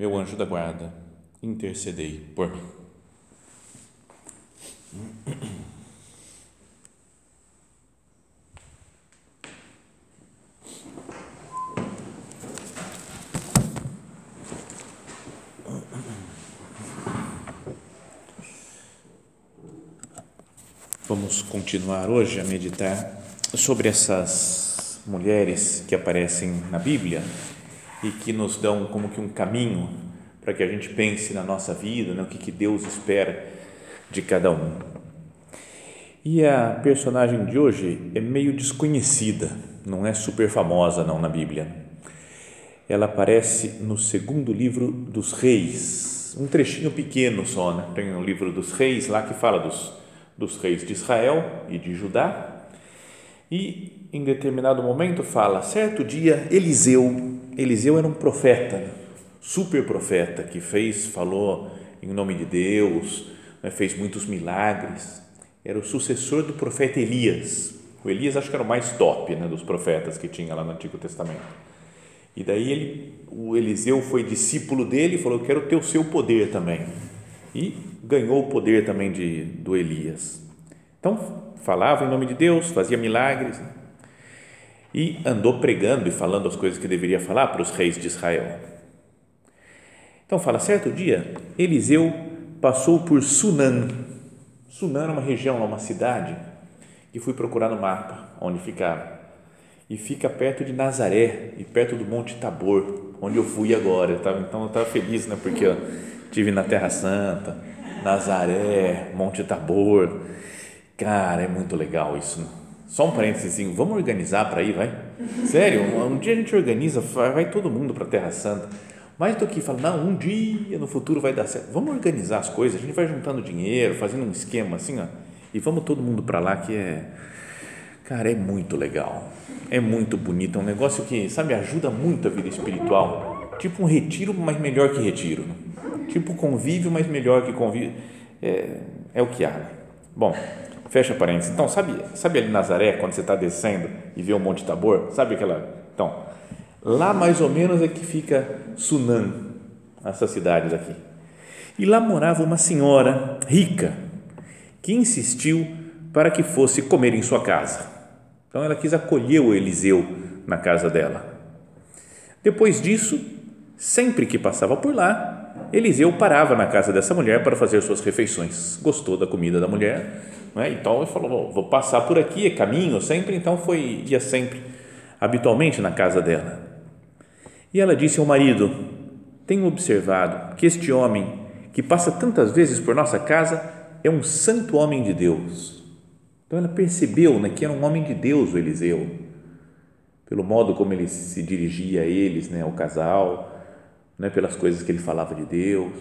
meu anjo da guarda, intercedei por mim. Vamos continuar hoje a meditar sobre essas mulheres que aparecem na Bíblia e que nos dão como que um caminho para que a gente pense na nossa vida, né, o que, que Deus espera de cada um. E a personagem de hoje é meio desconhecida, não é super famosa não na Bíblia. Ela aparece no segundo livro dos Reis, um trechinho pequeno só, né? Tem o livro dos Reis lá que fala dos, dos reis de Israel e de Judá. E em determinado momento fala, certo dia Eliseu Eliseu era um profeta, né? super profeta, que fez, falou em nome de Deus, né? fez muitos milagres. Era o sucessor do profeta Elias. O Elias acho que era o mais top né, dos profetas que tinha lá no Antigo Testamento. E daí ele, o Eliseu foi discípulo dele e falou: Eu quero ter o seu poder também. E ganhou o poder também de, do Elias. Então, falava em nome de Deus, fazia milagres. E andou pregando e falando as coisas que deveria falar para os reis de Israel. Então fala, certo dia, Eliseu passou por Sunan. Sunan era uma região, uma cidade, e fui procurar no mapa onde ficava. E fica perto de Nazaré e perto do Monte Tabor, onde eu fui agora. Eu tava, então eu estava feliz, né? Porque eu tive na Terra Santa, Nazaré, Monte Tabor. Cara, é muito legal isso. Né? Só um parênteses, vamos organizar para ir, vai? Sério, um, um, dia a gente organiza, vai, todo mundo para a Terra Santa. Mais do que falar, não, um dia no futuro vai dar certo. Vamos organizar as coisas, a gente vai juntando dinheiro, fazendo um esquema assim, ó, e vamos todo mundo para lá que é. Cara, é muito legal, é muito bonito, é um negócio que, sabe, ajuda muito a vida espiritual. Tipo um retiro, mas melhor que retiro. Né? Tipo convívio, mas melhor que convívio. É, é o que há. Bom, Fecha parênteses. Então, sabe, sabe ali Nazaré, quando você está descendo e vê o Monte Tabor? Sabe aquela. Então, lá mais ou menos é que fica Sunan, essa cidade daqui. E lá morava uma senhora rica que insistiu para que fosse comer em sua casa. Então, ela quis acolher o Eliseu na casa dela. Depois disso, sempre que passava por lá, Eliseu parava na casa dessa mulher para fazer suas refeições. Gostou da comida da mulher né? Então ele falou: vou passar por aqui, é caminho sempre. Então foi ia sempre, habitualmente na casa dela. E ela disse ao marido: Tenho observado que este homem que passa tantas vezes por nossa casa é um santo homem de Deus. Então ela percebeu né, que era um homem de Deus o Eliseu, pelo modo como ele se dirigia a eles, né, ao casal, né, pelas coisas que ele falava de Deus.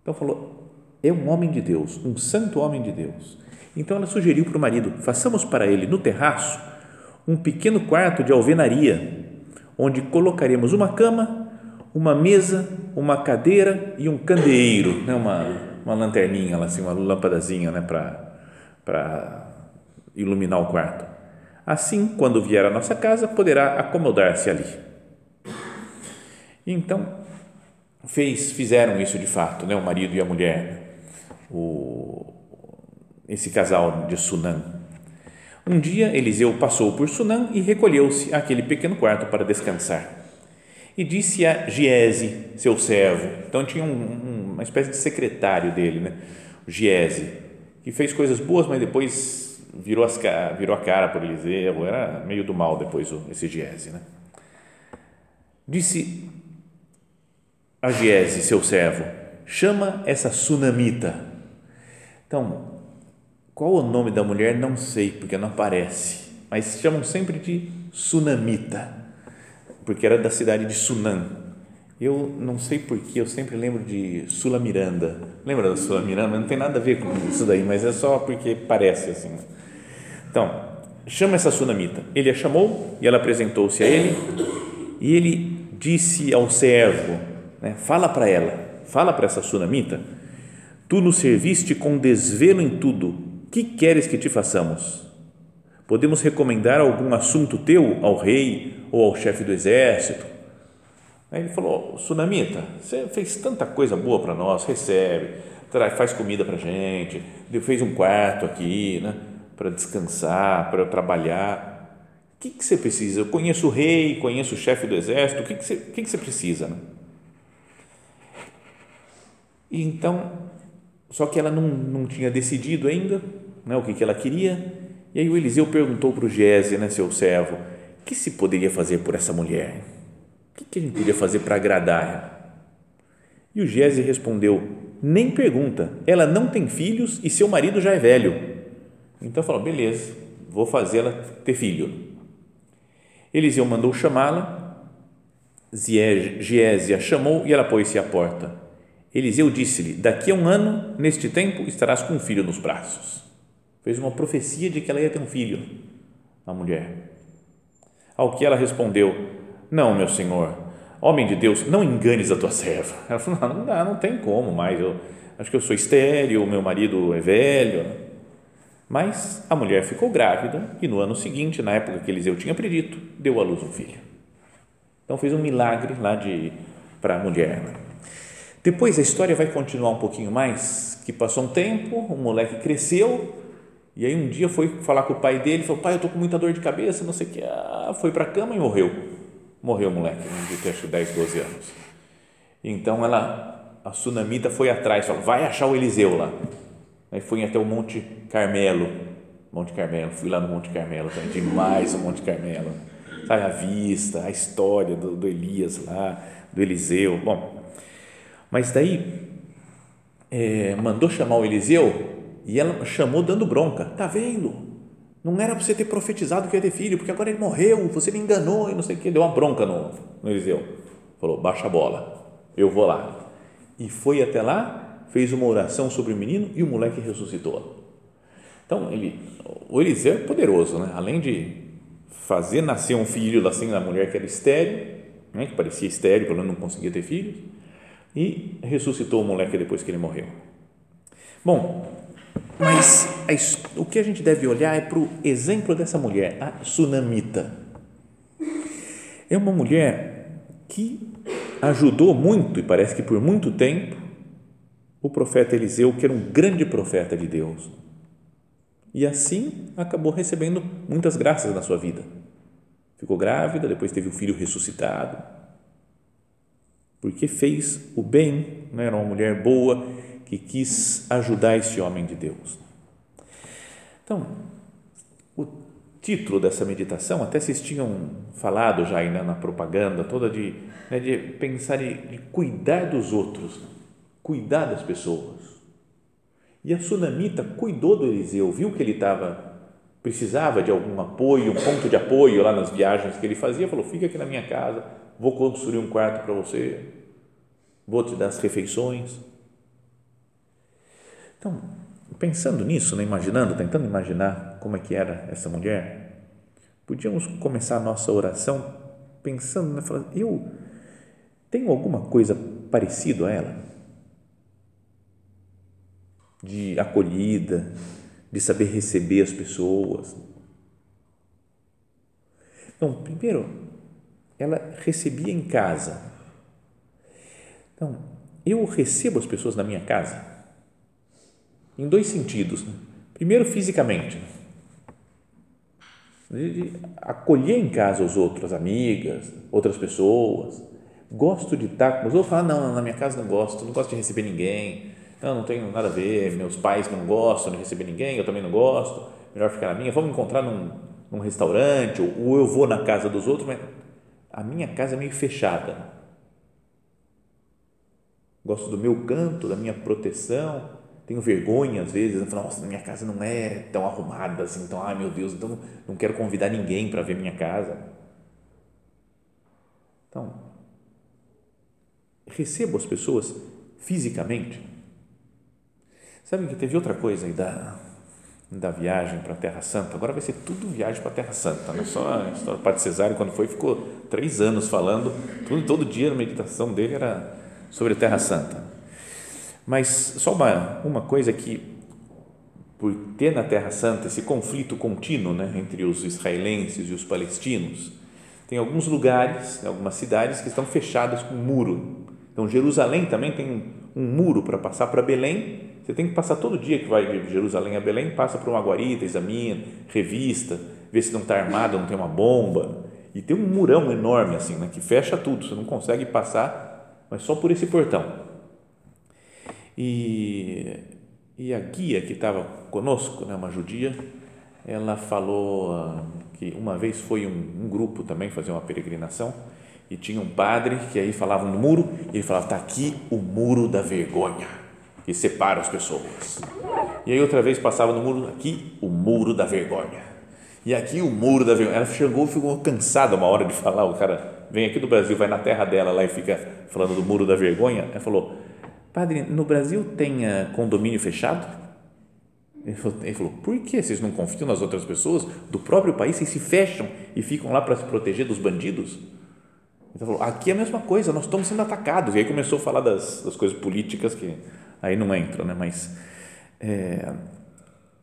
Então falou: é um homem de Deus, um santo homem de Deus. Então ela sugeriu para o marido: façamos para ele no terraço um pequeno quarto de alvenaria, onde colocaremos uma cama, uma mesa, uma cadeira e um candeeiro, né? uma, uma lanterninha, assim, uma lâmpadazinha né? para iluminar o quarto. Assim, quando vier à nossa casa, poderá acomodar-se ali. Então, fez, fizeram isso de fato, né? o marido e a mulher o, esse casal de Sunan. Um dia Eliseu passou por Sunan e recolheu-se àquele pequeno quarto para descansar. E disse a Giese, seu servo, então tinha um, um, uma espécie de secretário dele, né? Giese, que fez coisas boas, mas depois virou, as, virou a cara por Eliseu, era meio do mal depois esse Giese. Né? Disse a Giese, seu servo, chama essa sunamita então, qual o nome da mulher? Não sei, porque não aparece, mas chamam sempre de Sunamita, porque era da cidade de Sunan. Eu não sei porquê, eu sempre lembro de Sula Miranda. Lembra da Sula Miranda? Não tem nada a ver com isso daí, mas é só porque parece assim. Então, chama essa sunamita. Ele a chamou e ela apresentou-se a ele e ele disse ao servo, né, fala para ela, fala para essa sunamita Tu nos serviste com desvelo em tudo. Que queres que te façamos? Podemos recomendar algum assunto teu ao rei ou ao chefe do exército? Aí ele falou: Sunamita, você fez tanta coisa boa para nós, recebe, faz comida para gente, fez um quarto aqui, né, para descansar, para trabalhar. O que, que você precisa? Eu conheço o rei, conheço o chefe do exército, o que, que, você, o que, que você precisa? Né? E então, só que ela não, não tinha decidido ainda né, o que, que ela queria. E aí o Eliseu perguntou para o Gese, né, seu servo, o que se poderia fazer por essa mulher? O que, que a gente podia fazer para agradar ela? E o Gese respondeu, nem pergunta, ela não tem filhos e seu marido já é velho. Então falou, beleza, vou fazê-la ter filho. Eliseu mandou chamá-la, Giese a chamou e ela pôs-se à porta. Eliseu disse-lhe: Daqui a um ano, neste tempo, estarás com um filho nos braços. Fez uma profecia de que ela ia ter um filho, a mulher. Ao que ela respondeu: Não, meu senhor, homem de Deus, não enganes a tua serva. Ela falou: Não, não dá, não tem como mais. Eu acho que eu sou estéril, meu marido é velho. Mas a mulher ficou grávida e no ano seguinte, na época que Eliseu tinha predito, deu à luz um filho. Então fez um milagre lá de para a mulher. Né? Depois a história vai continuar um pouquinho mais, que passou um tempo, o moleque cresceu e aí um dia foi falar com o pai dele, falou, pai, eu estou com muita dor de cabeça, não sei o que, ah, foi para a cama e morreu. Morreu o moleque, de acho 10, 12 anos. Então ela, a sunamita foi atrás, falou, vai achar o Eliseu lá. Aí fui até o Monte Carmelo, Monte Carmelo, fui lá no Monte Carmelo, também, demais o Monte Carmelo. Sabe, a vista, a história do, do Elias lá, do Eliseu. Bom, mas daí é, mandou chamar o Eliseu e ela chamou dando bronca. Tá vendo? Não era para você ter profetizado que ia ter filho, porque agora ele morreu, você me enganou e não sei o que. Deu uma bronca no, no Eliseu. Falou: baixa a bola, eu vou lá. E foi até lá fez uma oração sobre o menino e o moleque ressuscitou. Então, ele, o Eliseu é poderoso, né? além de fazer nascer um filho assim na mulher que era estéreo, né? que parecia estéreo, pelo menos não conseguia ter filhos, e ressuscitou o moleque depois que ele morreu. Bom, mas a, o que a gente deve olhar é para o exemplo dessa mulher, a Sunamita. É uma mulher que ajudou muito, e parece que por muito tempo, o profeta Eliseu, que era um grande profeta de Deus. E assim acabou recebendo muitas graças na sua vida. Ficou grávida, depois teve o filho ressuscitado. Porque fez o bem, né? era uma mulher boa que quis ajudar esse homem de Deus. Então, o título dessa meditação, até vocês tinham falado já aí, né, na propaganda toda de, né, de pensar em de cuidar dos outros cuidar das pessoas. E a sunamita cuidou do Eliseu, viu que ele estava precisava de algum apoio, um ponto de apoio lá nas viagens que ele fazia, falou: "Fica aqui na minha casa, vou construir um quarto para você, vou te dar as refeições". Então, pensando nisso, né, imaginando, tentando imaginar como é que era essa mulher, podíamos começar a nossa oração pensando, né, falando, eu tenho alguma coisa parecido a ela? de acolhida, de saber receber as pessoas. Então, primeiro, ela recebia em casa. Então, eu recebo as pessoas na minha casa em dois sentidos. Né? Primeiro, fisicamente, de acolher em casa os outros, as amigas, outras pessoas. Gosto de estar com os outros. Falar, não, na minha casa não gosto, não gosto de receber ninguém não, não tenho nada a ver, meus pais não gostam de receber ninguém, eu também não gosto, melhor ficar na minha, vamos encontrar num, num restaurante, ou, ou eu vou na casa dos outros, mas a minha casa é meio fechada. Gosto do meu canto, da minha proteção, tenho vergonha às vezes, falo, nossa, minha casa não é tão arrumada assim, então, ai meu Deus, então não quero convidar ninguém para ver minha casa. Então, recebo as pessoas fisicamente, Sabe que teve outra coisa aí da, da viagem para a Terra Santa? Agora vai ser tudo viagem para a Terra Santa, não só a história do Padre Cesário, quando foi, ficou três anos falando, tudo, todo dia a meditação dele era sobre a Terra Santa. Mas só uma, uma coisa que, por ter na Terra Santa esse conflito contínuo né, entre os israelenses e os palestinos, Tem alguns lugares, algumas cidades que estão fechadas com muro. Então, Jerusalém também tem um muro para passar para Belém. Você tem que passar todo dia que vai de Jerusalém a Belém, passa por uma guarita, examina, revista, vê se não está armado, não tem uma bomba. E tem um murão enorme assim, né, que fecha tudo. Você não consegue passar, mas só por esse portão. E, e a guia que estava conosco, né, uma judia, ela falou ah, que uma vez foi um, um grupo também fazer uma peregrinação e tinha um padre que aí falava no muro e ele falava, está aqui o muro da vergonha que separa as pessoas. E aí outra vez passava no muro, aqui o muro da vergonha. E aqui o muro da vergonha. Ela chegou e ficou cansada uma hora de falar, o cara vem aqui do Brasil, vai na terra dela lá e fica falando do muro da vergonha. Ela falou, padre, no Brasil tem uh, condomínio fechado? Ele falou, ele falou, por que vocês não confiam nas outras pessoas do próprio país? Vocês se fecham e ficam lá para se proteger dos bandidos? Então falou, aqui é a mesma coisa, nós estamos sendo atacados. E aí começou a falar das, das coisas políticas que aí não entram, né? Mas, é,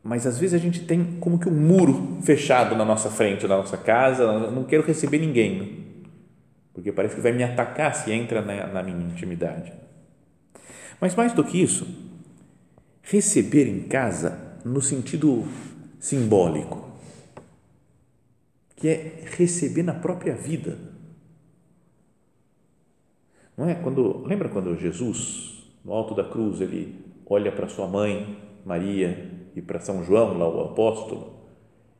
mas às vezes a gente tem como que um muro fechado na nossa frente, na nossa casa. Não quero receber ninguém, né? porque parece que vai me atacar se entra na, na minha intimidade. Mas mais do que isso, receber em casa no sentido simbólico, que é receber na própria vida. Não é quando lembra quando Jesus no alto da cruz ele olha para sua mãe Maria e para São João lá o apóstolo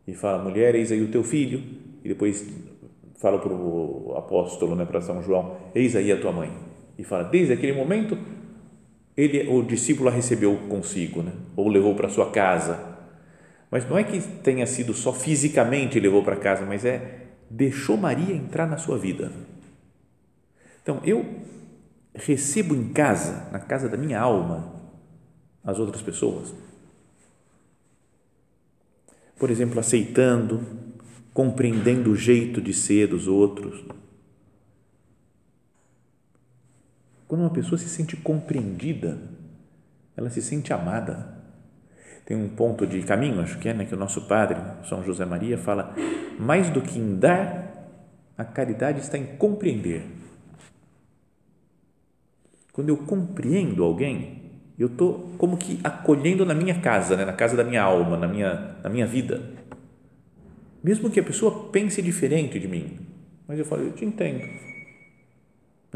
e fala mulher eis aí o teu filho e depois fala para o apóstolo né para São João eis aí a tua mãe e fala desde aquele momento ele o discípulo a recebeu consigo, né? ou levou para sua casa. Mas não é que tenha sido só fisicamente levou para casa, mas é deixou Maria entrar na sua vida. Então, eu recebo em casa, na casa da minha alma, as outras pessoas. Por exemplo, aceitando, compreendendo o jeito de ser dos outros Quando uma pessoa se sente compreendida, ela se sente amada. Tem um ponto de caminho, acho que é, né, que o nosso padre, São José Maria, fala: mais do que em dar, a caridade está em compreender. Quando eu compreendo alguém, eu estou como que acolhendo na minha casa, né, na casa da minha alma, na minha, na minha vida. Mesmo que a pessoa pense diferente de mim, mas eu falo, eu te entendo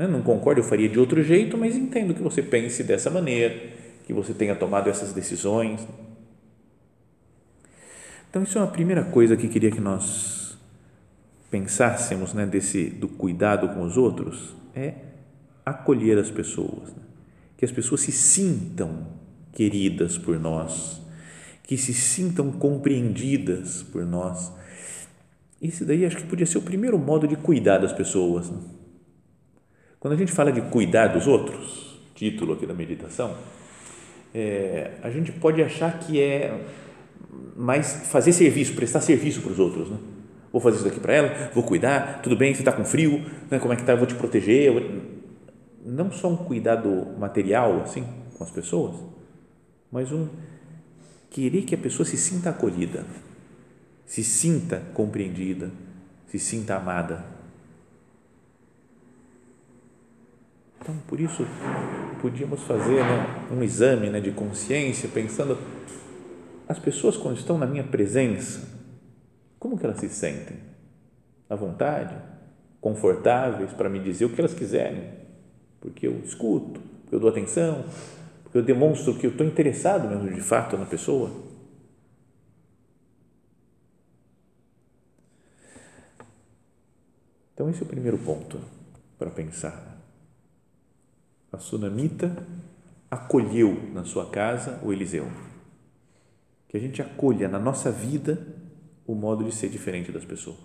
né? Não concordo, eu faria de outro jeito, mas entendo que você pense dessa maneira, que você tenha tomado essas decisões. Então, isso é uma primeira coisa que queria que nós pensássemos né, desse, do cuidado com os outros, é acolher as pessoas, né? que as pessoas se sintam queridas por nós, que se sintam compreendidas por nós. Esse daí acho que podia ser o primeiro modo de cuidar das pessoas. Né? Quando a gente fala de cuidar dos outros, título aqui da meditação, é, a gente pode achar que é mais fazer serviço, prestar serviço para os outros, né? Vou fazer isso daqui para ela, vou cuidar, tudo bem, você está com frio, né? como é que está, eu vou te proteger. Não só um cuidado material, assim, com as pessoas, mas um querer que a pessoa se sinta acolhida, se sinta compreendida, se sinta amada Então, por isso, podíamos fazer né, um exame né, de consciência, pensando, as pessoas quando estão na minha presença, como que elas se sentem? À vontade? Confortáveis para me dizer o que elas quiserem? Porque eu escuto, porque eu dou atenção, porque eu demonstro que eu estou interessado mesmo de fato na pessoa? Então, esse é o primeiro ponto para pensar a sunamita acolheu na sua casa o Eliseu. Que a gente acolha na nossa vida o modo de ser diferente das pessoas.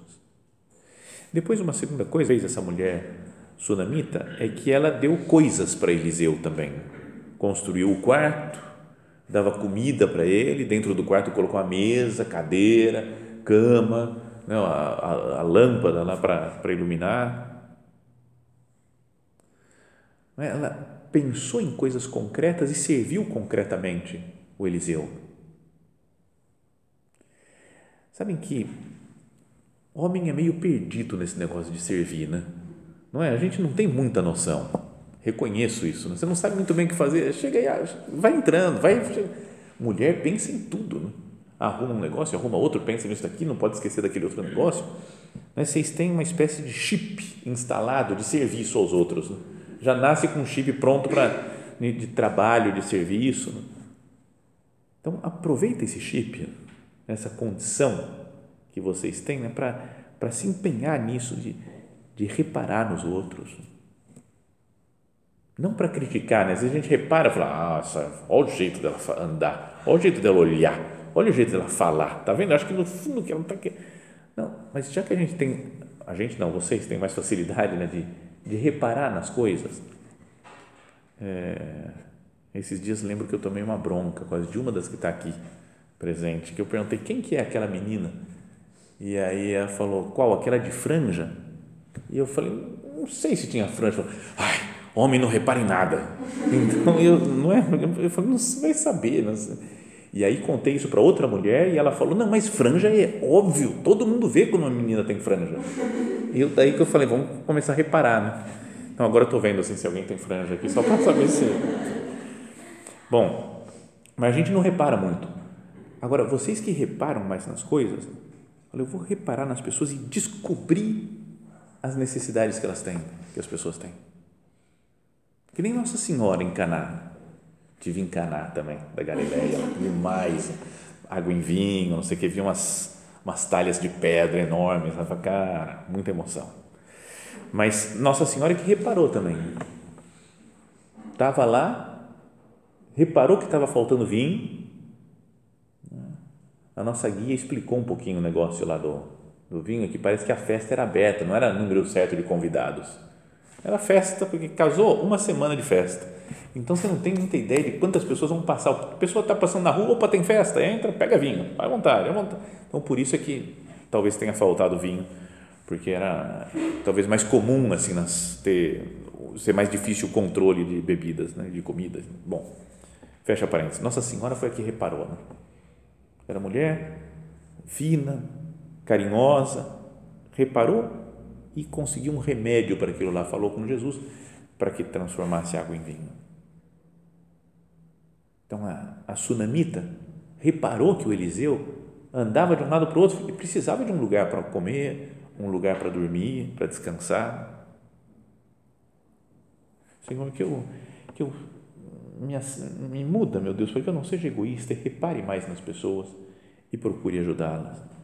Depois, uma segunda coisa, fez essa mulher sunamita, é que ela deu coisas para Eliseu também. Construiu o quarto, dava comida para ele, dentro do quarto colocou a mesa, cadeira, cama, não, né, a, a, a lâmpada lá para iluminar é? Ela pensou em coisas concretas e serviu concretamente o Eliseu. Sabem que Homem é meio perdido nesse negócio de servir, né? Não é? A gente não tem muita noção. Reconheço isso. Né? Você não sabe muito bem o que fazer. Chega aí, vai entrando, vai. Mulher pensa em tudo. Né? Arruma um negócio, arruma outro, pensa nisso daqui, não pode esquecer daquele outro negócio. Vocês têm uma espécie de chip instalado de serviço aos outros. Né? Já nasce com um chip pronto para de trabalho, de serviço. Né? Então aproveita esse chip, essa condição que vocês têm né, para se empenhar nisso de, de reparar nos outros. Não para criticar, né? Às vezes a gente repara e fala, nossa, olha o jeito dela andar, olha o jeito dela olhar, olha o jeito dela falar, tá vendo? Acho que no fundo que ela não está aqui. Não, mas já que a gente tem, a gente não, vocês têm mais facilidade né, de, de reparar nas coisas. É, esses dias lembro que eu tomei uma bronca quase de uma das que está aqui presente, que eu perguntei quem que é aquela menina e aí ela falou, qual? Aquela de franja? E eu falei, não sei se tinha franja. Ai, homem não repara em nada. Então, eu, não é, eu falei, não vai saber. Não E aí contei isso para outra mulher e ela falou, não, mas franja é óbvio, todo mundo vê quando uma menina tem franja. E eu, daí que eu falei, vamos começar a reparar, né? Então agora eu estou vendo assim, se alguém tem franja aqui, só para saber se... Bom, mas a gente não repara muito. Agora, vocês que reparam mais nas coisas, eu vou reparar nas pessoas e descobrir as necessidades que elas têm, que as pessoas têm. Que nem Nossa Senhora em Caná. Tive em Caná também, da Galileia, vi mais água em vinho, não sei o que, vi umas, umas talhas de pedra enormes, falei, cara, muita emoção. Mas Nossa Senhora que reparou também. Estava lá, reparou que estava faltando vinho, a nossa guia explicou um pouquinho o negócio lá do, do vinho, que parece que a festa era aberta, não era número certo de convidados. Era festa, porque casou uma semana de festa. Então você não tem muita ideia de quantas pessoas vão passar. A pessoa está passando na rua, opa, tem festa, entra, pega vinho, vai à vontade, à vontade. Então por isso é que talvez tenha faltado vinho, porque era talvez mais comum assim nas, ter ser mais difícil o controle de bebidas, né, de comidas. Bom, fecha parênteses. Nossa Senhora foi a que reparou, né? Era mulher, fina, carinhosa, reparou e conseguiu um remédio para aquilo lá, falou com Jesus para que transformasse água em vinho. Então a, a sunamita reparou que o Eliseu andava de um lado para o outro e precisava de um lugar para comer, um lugar para dormir, para descansar. Senhor, que eu, que eu me, me muda, meu Deus, para que eu não seja egoísta e repare mais nas pessoas e procure ajudá-las.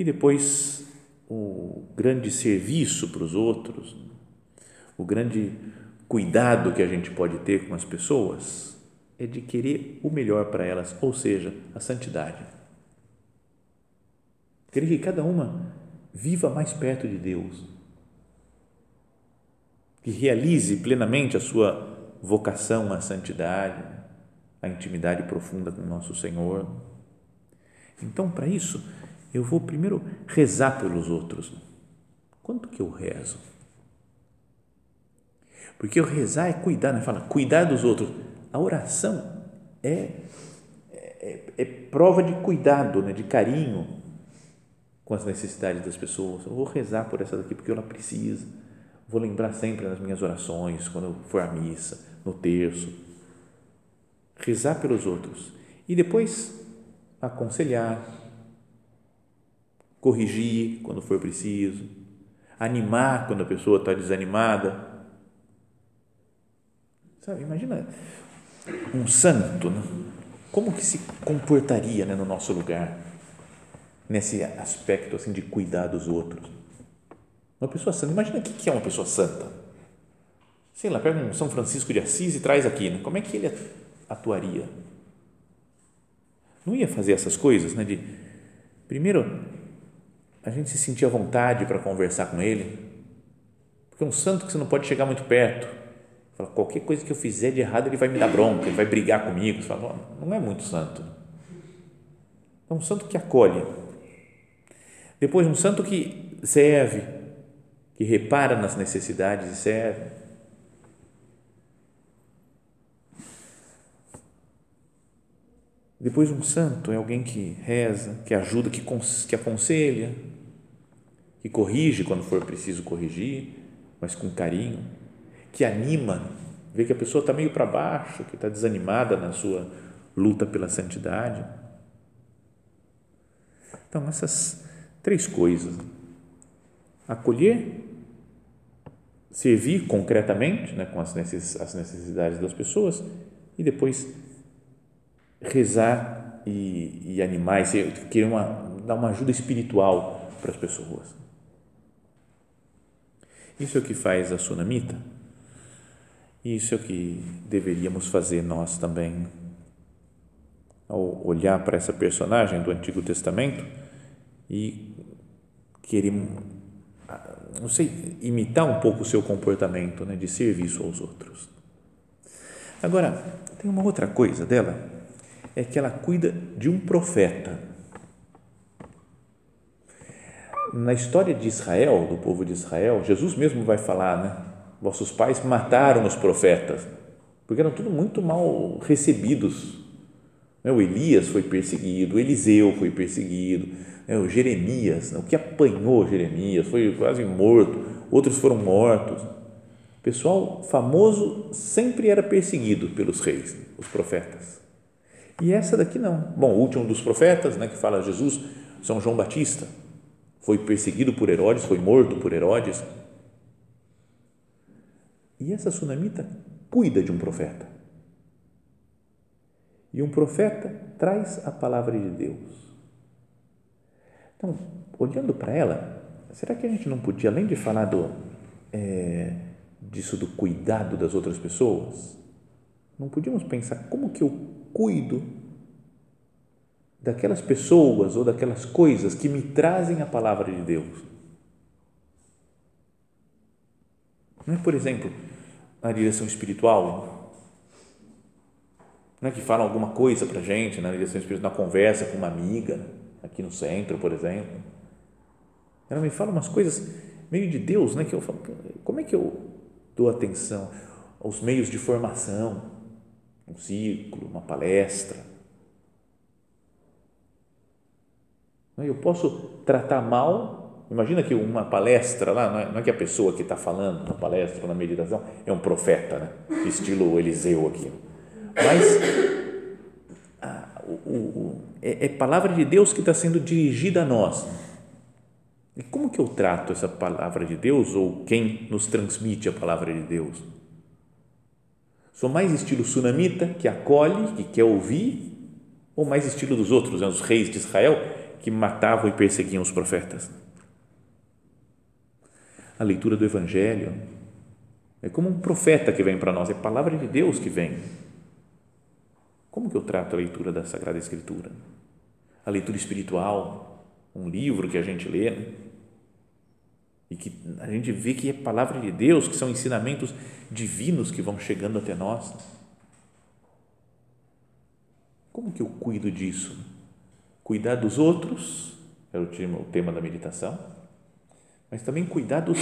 E depois, o grande serviço para os outros, o grande cuidado que a gente pode ter com as pessoas é de querer o melhor para elas, ou seja, a santidade. Querer que cada uma viva mais perto de Deus, que realize plenamente a sua vocação à santidade, à intimidade profunda com o nosso Senhor. Então, para isso, eu vou primeiro rezar pelos outros. Quanto que eu rezo? Porque o rezar é cuidar, né? Fala, cuidar dos outros. A oração é, é, é prova de cuidado, né? de carinho com as necessidades das pessoas. Eu vou rezar por essa daqui porque ela precisa. Vou lembrar sempre nas minhas orações, quando eu for à missa, no terço. Rezar pelos outros. E depois aconselhar, corrigir quando for preciso, animar quando a pessoa está desanimada. Sabe, imagina um santo, né? como que se comportaria né, no nosso lugar, nesse aspecto assim de cuidar dos outros. Uma pessoa santa, imagina o que é uma pessoa santa sei lá, pega um São Francisco de Assis e traz aqui, né? como é que ele atuaria? Não ia fazer essas coisas, né? De, primeiro, a gente se sentir à vontade para conversar com ele, porque é um santo que você não pode chegar muito perto. Fala, qualquer coisa que eu fizer de errado, ele vai me dar bronca, ele vai brigar comigo. Você fala, não é muito santo. É um santo que acolhe. Depois, um santo que serve, que repara nas necessidades e serve. Depois, um santo é alguém que reza, que ajuda, que, que aconselha, que corrige quando for preciso corrigir, mas com carinho, que anima, vê que a pessoa está meio para baixo, que está desanimada na sua luta pela santidade. Então, essas três coisas: acolher, servir concretamente né, com as necessidades das pessoas e depois rezar e, e animar, e querer uma, dar uma ajuda espiritual para as pessoas. Isso é o que faz a sunamita. Isso é o que deveríamos fazer nós também. Ao olhar para essa personagem do Antigo Testamento e querer, não sei, imitar um pouco o seu comportamento né, de serviço aos outros. Agora, tem uma outra coisa dela, é que ela cuida de um profeta na história de Israel, do povo de Israel, Jesus mesmo vai falar, né? Vossos pais mataram os profetas, porque eram tudo muito mal recebidos. Né? O Elias foi perseguido, o Eliseu foi perseguido, né? o Jeremias, né? o que apanhou Jeremias, foi quase morto, outros foram mortos. O pessoal famoso sempre era perseguido pelos reis, os profetas. E essa daqui não. Bom, o último dos profetas, né, que fala Jesus, São João Batista foi perseguido por Herodes, foi morto por Herodes. E essa sunamita cuida de um profeta. E um profeta traz a palavra de Deus. Então, olhando para ela, será que a gente não podia, além de falar do, é, disso do cuidado das outras pessoas, não podíamos pensar como que eu cuido daquelas pessoas ou daquelas coisas que me trazem a palavra de Deus. Não é, por exemplo, na direção espiritual, não é que falam alguma coisa para gente na direção espiritual, na conversa com uma amiga, aqui no centro, por exemplo. Ela me fala umas coisas meio de Deus, né? Que eu falo, como é que eu dou atenção aos meios de formação, um círculo, uma palestra, Eu posso tratar mal. Imagina que uma palestra lá, não é, que a pessoa que está falando na palestra, na meditação, é um profeta, né? estilo Eliseu aqui. Mas a, o, o, é, é palavra de Deus que está sendo dirigida a nós. E como que eu trato essa palavra de Deus ou quem nos transmite a palavra de Deus? Sou mais estilo sunamita, que acolhe, que quer ouvir, ou mais estilo dos outros, né? os reis de Israel, que matavam e perseguiam os profetas. A leitura do Evangelho é como um profeta que vem para nós, é a palavra de Deus que vem. Como que eu trato a leitura da Sagrada Escritura? A leitura espiritual, um livro que a gente lê né? E que a gente vê que é palavra de Deus, que são ensinamentos divinos que vão chegando até nós. Como que eu cuido disso? cuidar dos outros, é o tema, da meditação, mas também cuidar dos,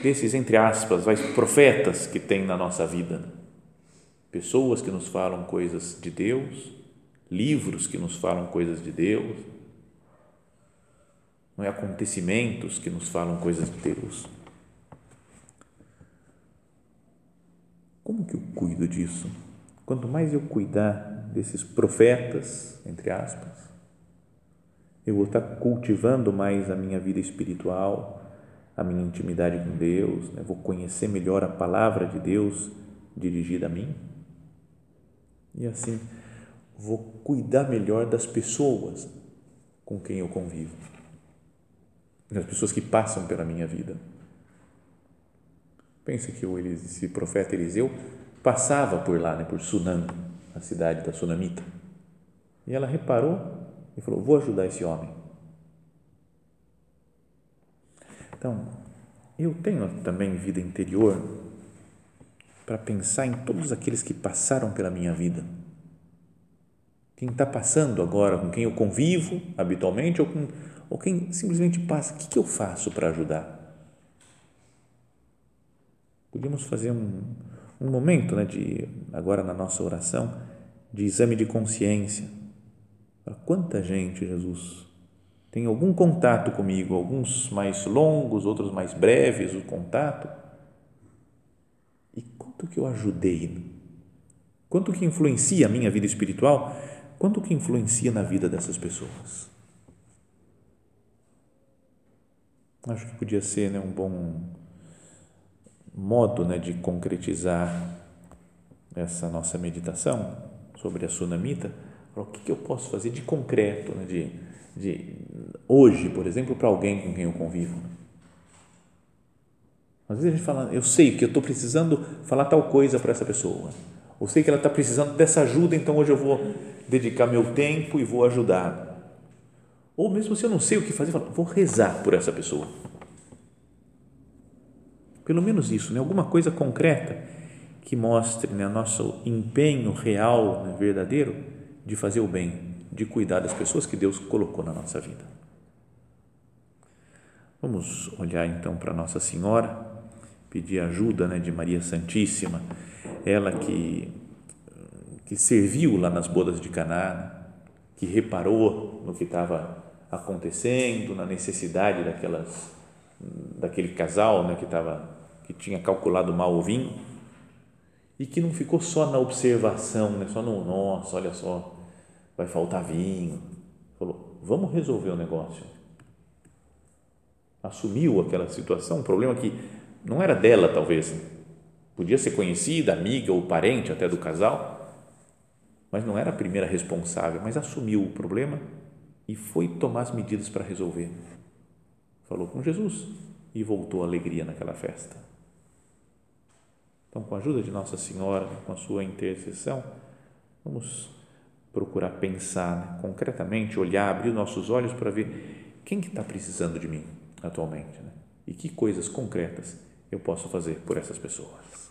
desses, entre aspas, profetas que tem na nossa vida. Pessoas que nos falam coisas de Deus, livros que nos falam coisas de Deus, não é acontecimentos que nos falam coisas de Deus. Como que eu cuido disso? Quanto mais eu cuidar desses profetas, entre aspas, eu vou estar cultivando mais a minha vida espiritual, a minha intimidade com Deus, né? vou conhecer melhor a palavra de Deus dirigida a mim e assim vou cuidar melhor das pessoas com quem eu convivo, das pessoas que passam pela minha vida. Pense que o esse profeta Eliseu passava por lá, né, por Sunam, a cidade da Sunamita, e ela reparou e falou: Vou ajudar esse homem. Então, eu tenho também vida interior para pensar em todos aqueles que passaram pela minha vida. Quem está passando agora, com quem eu convivo habitualmente, ou, com, ou quem simplesmente passa, o que, que eu faço para ajudar? Podíamos fazer um, um momento, né, de, agora na nossa oração, de exame de consciência Para quanta gente, Jesus, tem algum contato comigo, alguns mais longos, outros mais breves, o contato. E quanto que eu ajudei? Quanto que influencia a minha vida espiritual? Quanto que influencia na vida dessas pessoas? Acho que podia ser né, um bom modo né, de concretizar essa nossa meditação sobre a sunamita. O que, eu posso fazer de concreto, né, de, de hoje, por exemplo, para alguém com quem eu convivo? Às vezes a gente fala, eu sei que eu estou precisando falar tal coisa para essa pessoa. Ou sei que ela está precisando dessa ajuda, então hoje eu vou dedicar meu tempo e vou ajudar. Ou mesmo se eu não sei o que fazer, vou rezar por essa pessoa. Pelo menos isso, né? alguma coisa concreta que mostre né, nosso empenho real, né, verdadeiro, de fazer o bem, de cuidar das pessoas que Deus colocou na nossa vida. Vamos olhar então para Nossa Senhora, pedir ajuda né, de Maria Santíssima, ela que, que serviu lá nas bodas de Caná, né, que reparou no que estava acontecendo, na necessidade daquelas daquele casal, né, que estava que tinha calculado mal o vinho e que não ficou só na observação, né, só no nossa, olha só, vai faltar vinho. Falou, vamos resolver o negócio. Assumiu aquela situação, um problema que não era dela, talvez. Podia ser conhecida, amiga ou parente até do casal, mas não era a primeira responsável, mas assumiu o problema e foi tomar as medidas para resolver. Falou com Jesus e voltou a alegria naquela festa. Então, com a ajuda de Nossa Senhora, com a sua intercessão, vamos procurar pensar né, concretamente, olhar, abrir nossos olhos para ver quem que está precisando de mim atualmente né? e que coisas concretas eu posso fazer por essas pessoas.